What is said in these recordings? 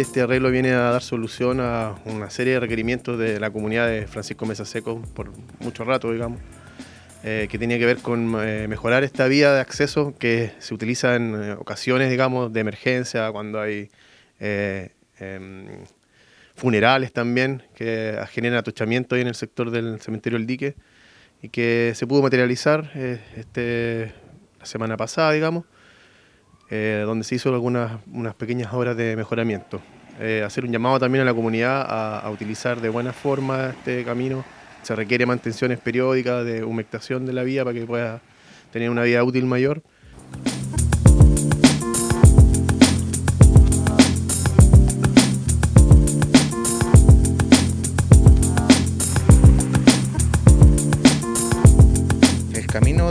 Este arreglo viene a dar solución a una serie de requerimientos de la comunidad de Francisco Mesa Seco por mucho rato, digamos, eh, que tenía que ver con eh, mejorar esta vía de acceso que se utiliza en eh, ocasiones, digamos, de emergencia, cuando hay em, funerales también, que generan atochamiento ahí en el sector del cementerio El Dique, y que se pudo materializar este, la semana pasada, digamos, eh, donde se hizo algunas unas pequeñas obras de mejoramiento. Eh, hacer un llamado también a la comunidad a, utilizar de buena forma este camino. Se requiere mantenciones periódicas de humectación de la vía para que pueda tener una vida útil mayor.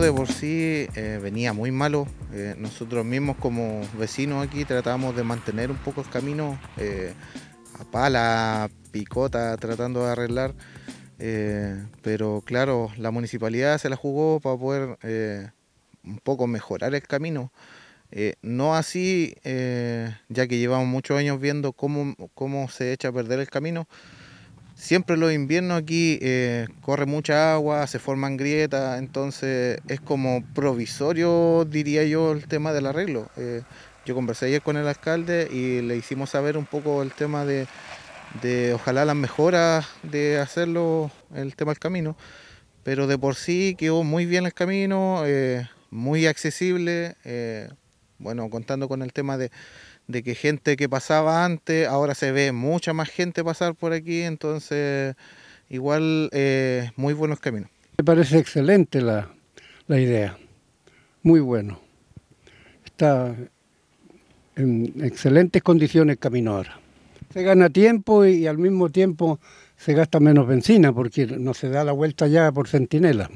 De por sí eh, venía muy malo. Eh, nosotros mismos como vecinos aquí tratamos de mantener un poco el camino eh, a pala, picota, tratando de arreglar. pero claro, la municipalidad se la jugó para poder un poco mejorar el camino. no así, ya que llevamos muchos años viendo cómo, cómo se echa a perder el camino. Siempre los inviernos aquí eh, corre mucha agua, se forman grietas, entonces es como provisorio, diría yo, el tema del arreglo. Eh, yo conversé ayer con el alcalde y le hicimos saber un poco el tema de, ojalá las mejoras de hacerlo, el tema del camino, pero de por sí quedó muy bien el camino, eh, muy accesible, bueno, contando con el tema de de que gente que pasaba antes, ahora se ve mucha más gente pasar por aquí, entonces igual eh, muy buenos caminos. Me parece excelente la, idea, muy bueno. Está en excelentes condiciones camino ahora. Se gana tiempo y, al mismo tiempo se gasta menos benzina porque no se da la vuelta ya por centinela.